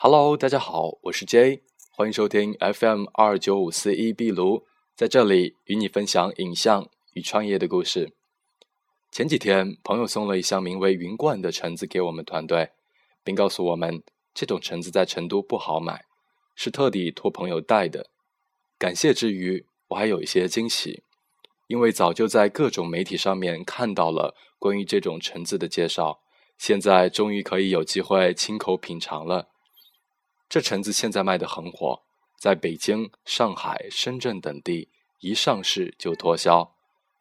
Hello，大家好，我是 J，欢迎收听 FM 二九五四一壁炉，在这里与你分享影像与创业的故事。前几天，朋友送了一箱名为“云冠”的橙子给我们团队，并告诉我们这种橙子在成都不好买，是特地托朋友带的。感谢之余，我还有一些惊喜，因为早就在各种媒体上面看到了关于这种橙子的介绍。现在终于可以有机会亲口品尝了。这橙子现在卖的很火，在北京、上海、深圳等地一上市就脱销。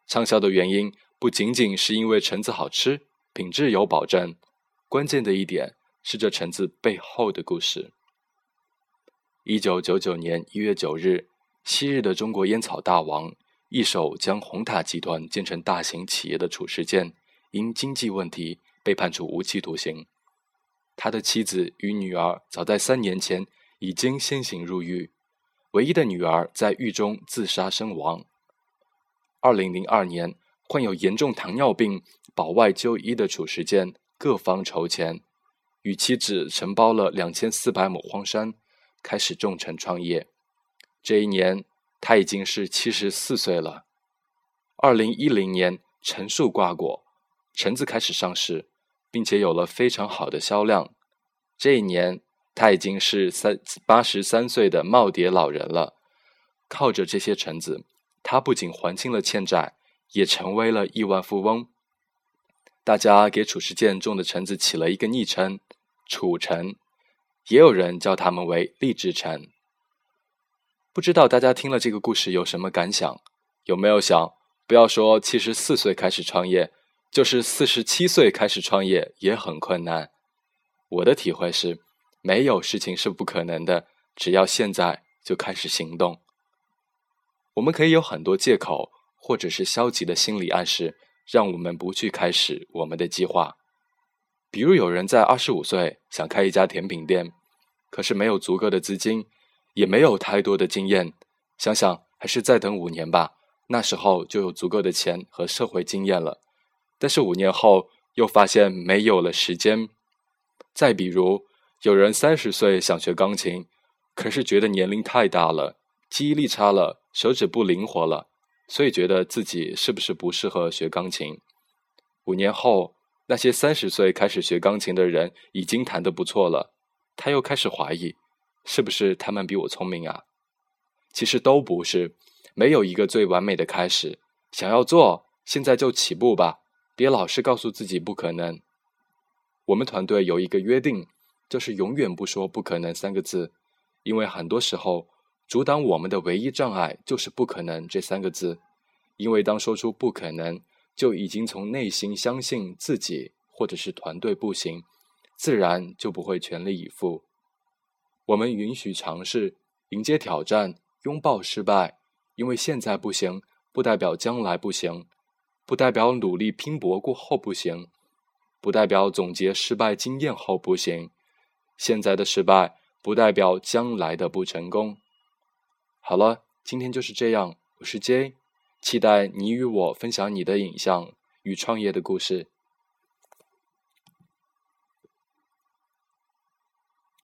畅销的原因不仅仅是因为橙子好吃、品质有保证，关键的一点是这橙子背后的故事。一九九九年一月九日，昔日的中国烟草大王，一手将红塔集团建成大型企业的褚时健，因经济问题。被判处无期徒刑，他的妻子与女儿早在三年前已经先行入狱，唯一的女儿在狱中自杀身亡。二零零二年，患有严重糖尿病保外就医的褚时健各方筹钱，与妻子承包了两千四百亩荒山，开始种橙创业。这一年，他已经是七十四岁了。二零一零年，橙树挂果，橙子开始上市。并且有了非常好的销量。这一年，他已经是三八十三岁的耄耋老人了。靠着这些橙子，他不仅还清了欠债，也成为了亿万富翁。大家给褚时健种的橙子起了一个昵称“褚橙”，也有人叫他们为“励志橙”。不知道大家听了这个故事有什么感想？有没有想，不要说七十四岁开始创业？就是四十七岁开始创业也很困难。我的体会是，没有事情是不可能的，只要现在就开始行动。我们可以有很多借口，或者是消极的心理暗示，让我们不去开始我们的计划。比如，有人在二十五岁想开一家甜品店，可是没有足够的资金，也没有太多的经验，想想还是再等五年吧，那时候就有足够的钱和社会经验了。但是五年后又发现没有了时间。再比如，有人三十岁想学钢琴，可是觉得年龄太大了，记忆力差了，手指不灵活了，所以觉得自己是不是不适合学钢琴。五年后，那些三十岁开始学钢琴的人已经弹得不错了，他又开始怀疑，是不是他们比我聪明啊？其实都不是，没有一个最完美的开始。想要做，现在就起步吧。别老是告诉自己不可能。我们团队有一个约定，就是永远不说“不可能”三个字，因为很多时候阻挡我们的唯一障碍就是“不可能”这三个字。因为当说出“不可能”，就已经从内心相信自己或者是团队不行，自然就不会全力以赴。我们允许尝试，迎接挑战，拥抱失败，因为现在不行，不代表将来不行。不代表努力拼搏过后不行，不代表总结失败经验后不行。现在的失败不代表将来的不成功。好了，今天就是这样。我是 J，期待你与我分享你的影像与创业的故事。